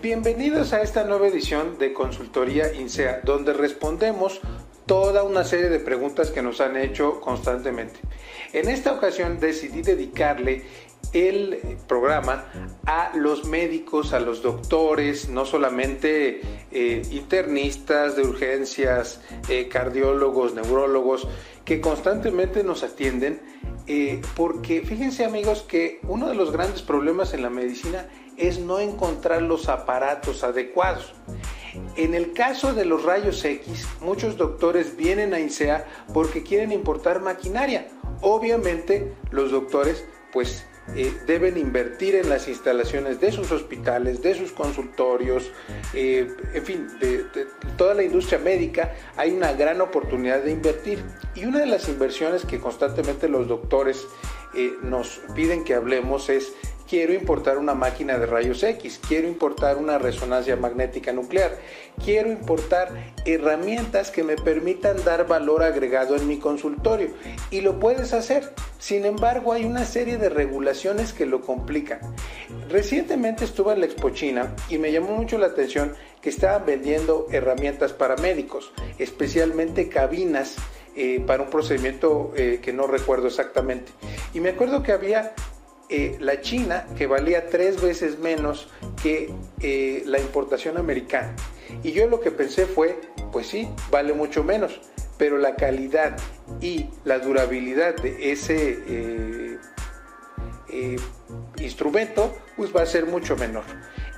Bienvenidos a esta nueva edición de Consultoría INSEA, donde respondemos toda una serie de preguntas que nos han hecho constantemente. En esta ocasión decidí dedicarle el programa a los médicos, a los doctores, no solamente eh, internistas de urgencias, eh, cardiólogos, neurólogos, que constantemente nos atienden, eh, porque fíjense amigos que uno de los grandes problemas en la medicina es no encontrar los aparatos adecuados. En el caso de los rayos X, muchos doctores vienen a INSEA porque quieren importar maquinaria. Obviamente los doctores pues eh, deben invertir en las instalaciones de sus hospitales, de sus consultorios, eh, en fin, de, toda la industria médica, hay una gran oportunidad de invertir. Y una de las inversiones que constantemente los doctores eh, nos piden que hablemos es quiero importar una máquina de rayos X, quiero importar una resonancia magnética nuclear, quiero importar herramientas que me permitan dar valor agregado en mi consultorio. Y lo puedes hacer. Sin embargo, hay una serie de regulaciones que lo complican. Recientemente estuve en la Expo China y me llamó mucho la atención que estaban vendiendo herramientas para médicos, especialmente cabinas eh, para un procedimiento eh, que no recuerdo exactamente. Y me acuerdo que había eh, la China, que valía tres veces menos que eh, la importación americana. Y yo lo que pensé fue, pues sí, vale mucho menos, pero la calidad y la durabilidad de ese eh, instrumento pues va a ser mucho menor.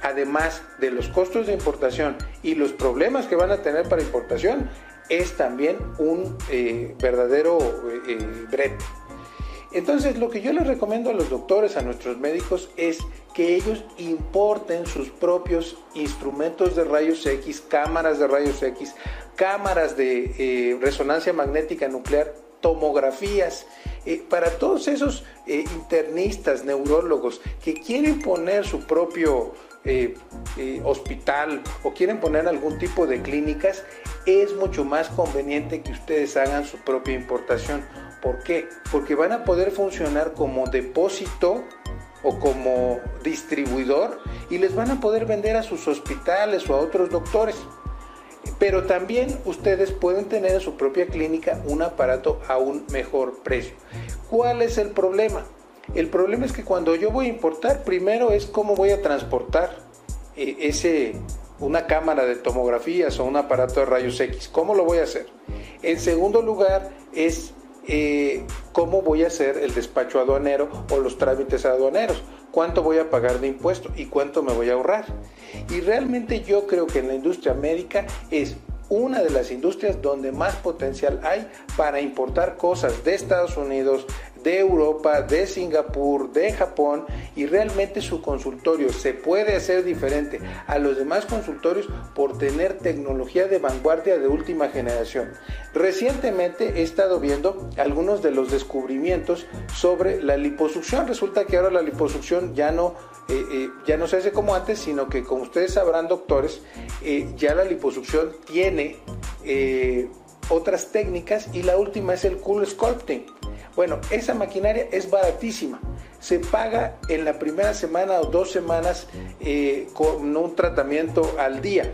Además de los costos de importación y los problemas que van a tener para importación, es también un verdadero brete. Entonces, lo que yo les recomiendo a los doctores, a nuestros médicos, es que ellos importen sus propios instrumentos de rayos X, cámaras de rayos X, cámaras de eh, resonancia magnética nuclear, tomografías, eh, para todos esos eh, internistas, neurólogos que quieren poner su propio hospital o quieren poner algún tipo de clínicas, es mucho más conveniente que ustedes hagan su propia importación ¿Por qué? Porque van a poder funcionar como depósito o como distribuidor y les van a poder vender a sus hospitales o a otros doctores. Pero también ustedes pueden tener en su propia clínica un aparato a un mejor precio. ¿Cuál es el problema? El problema es que cuando yo voy a importar, primero es cómo voy a transportar eh, ese, una cámara de tomografías o un aparato de rayos X. ¿Cómo lo voy a hacer? En segundo lugar es eh, cómo voy a hacer el despacho aduanero o los trámites aduaneros, cuánto voy a pagar de impuesto y cuánto me voy a ahorrar. Y realmente yo creo que en la industria médica es una de las industrias donde más potencial hay para importar cosas de Estados Unidos, de Europa, de Singapur, de Japón y realmente su consultorio se puede hacer diferente a los demás consultorios por tener tecnología de vanguardia de última generación. Recientemente he estado viendo algunos de los descubrimientos sobre la liposucción. Resulta que ahora la liposucción ya no, eh, eh, ya no se hace como antes, sino que como ustedes sabrán doctores, eh, ya la liposucción tiene otras técnicas y la última es el cool sculpting bueno, esa maquinaria es baratísima. Se paga en la primera semana o dos semanas eh, con un tratamiento al día.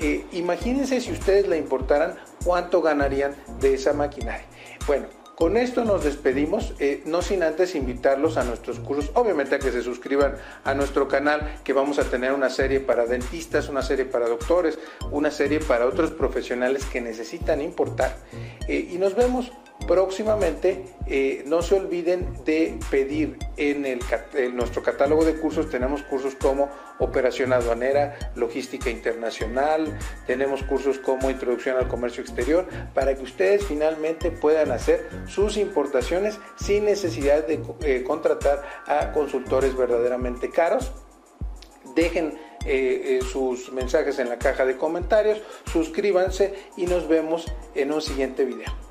Eh, imagínense si ustedes la importaran, cuánto ganarían de esa maquinaria. Bueno, con esto nos despedimos, eh, no sin antes invitarlos a nuestros cursos, obviamente a que se suscriban a nuestro canal, que vamos a tener una serie para dentistas, una serie para doctores, una serie para otros profesionales que necesitan importar. y nos vemos próximamente eh, no se olviden de pedir en, el, nuestro catálogo de cursos, tenemos cursos como operación aduanera, logística internacional, tenemos cursos como introducción al comercio exterior, para que ustedes finalmente puedan hacer sus importaciones sin necesidad de eh, contratar a consultores verdaderamente caros. Dejen eh, sus mensajes en la caja de comentarios, suscríbanse y nos vemos en un siguiente video.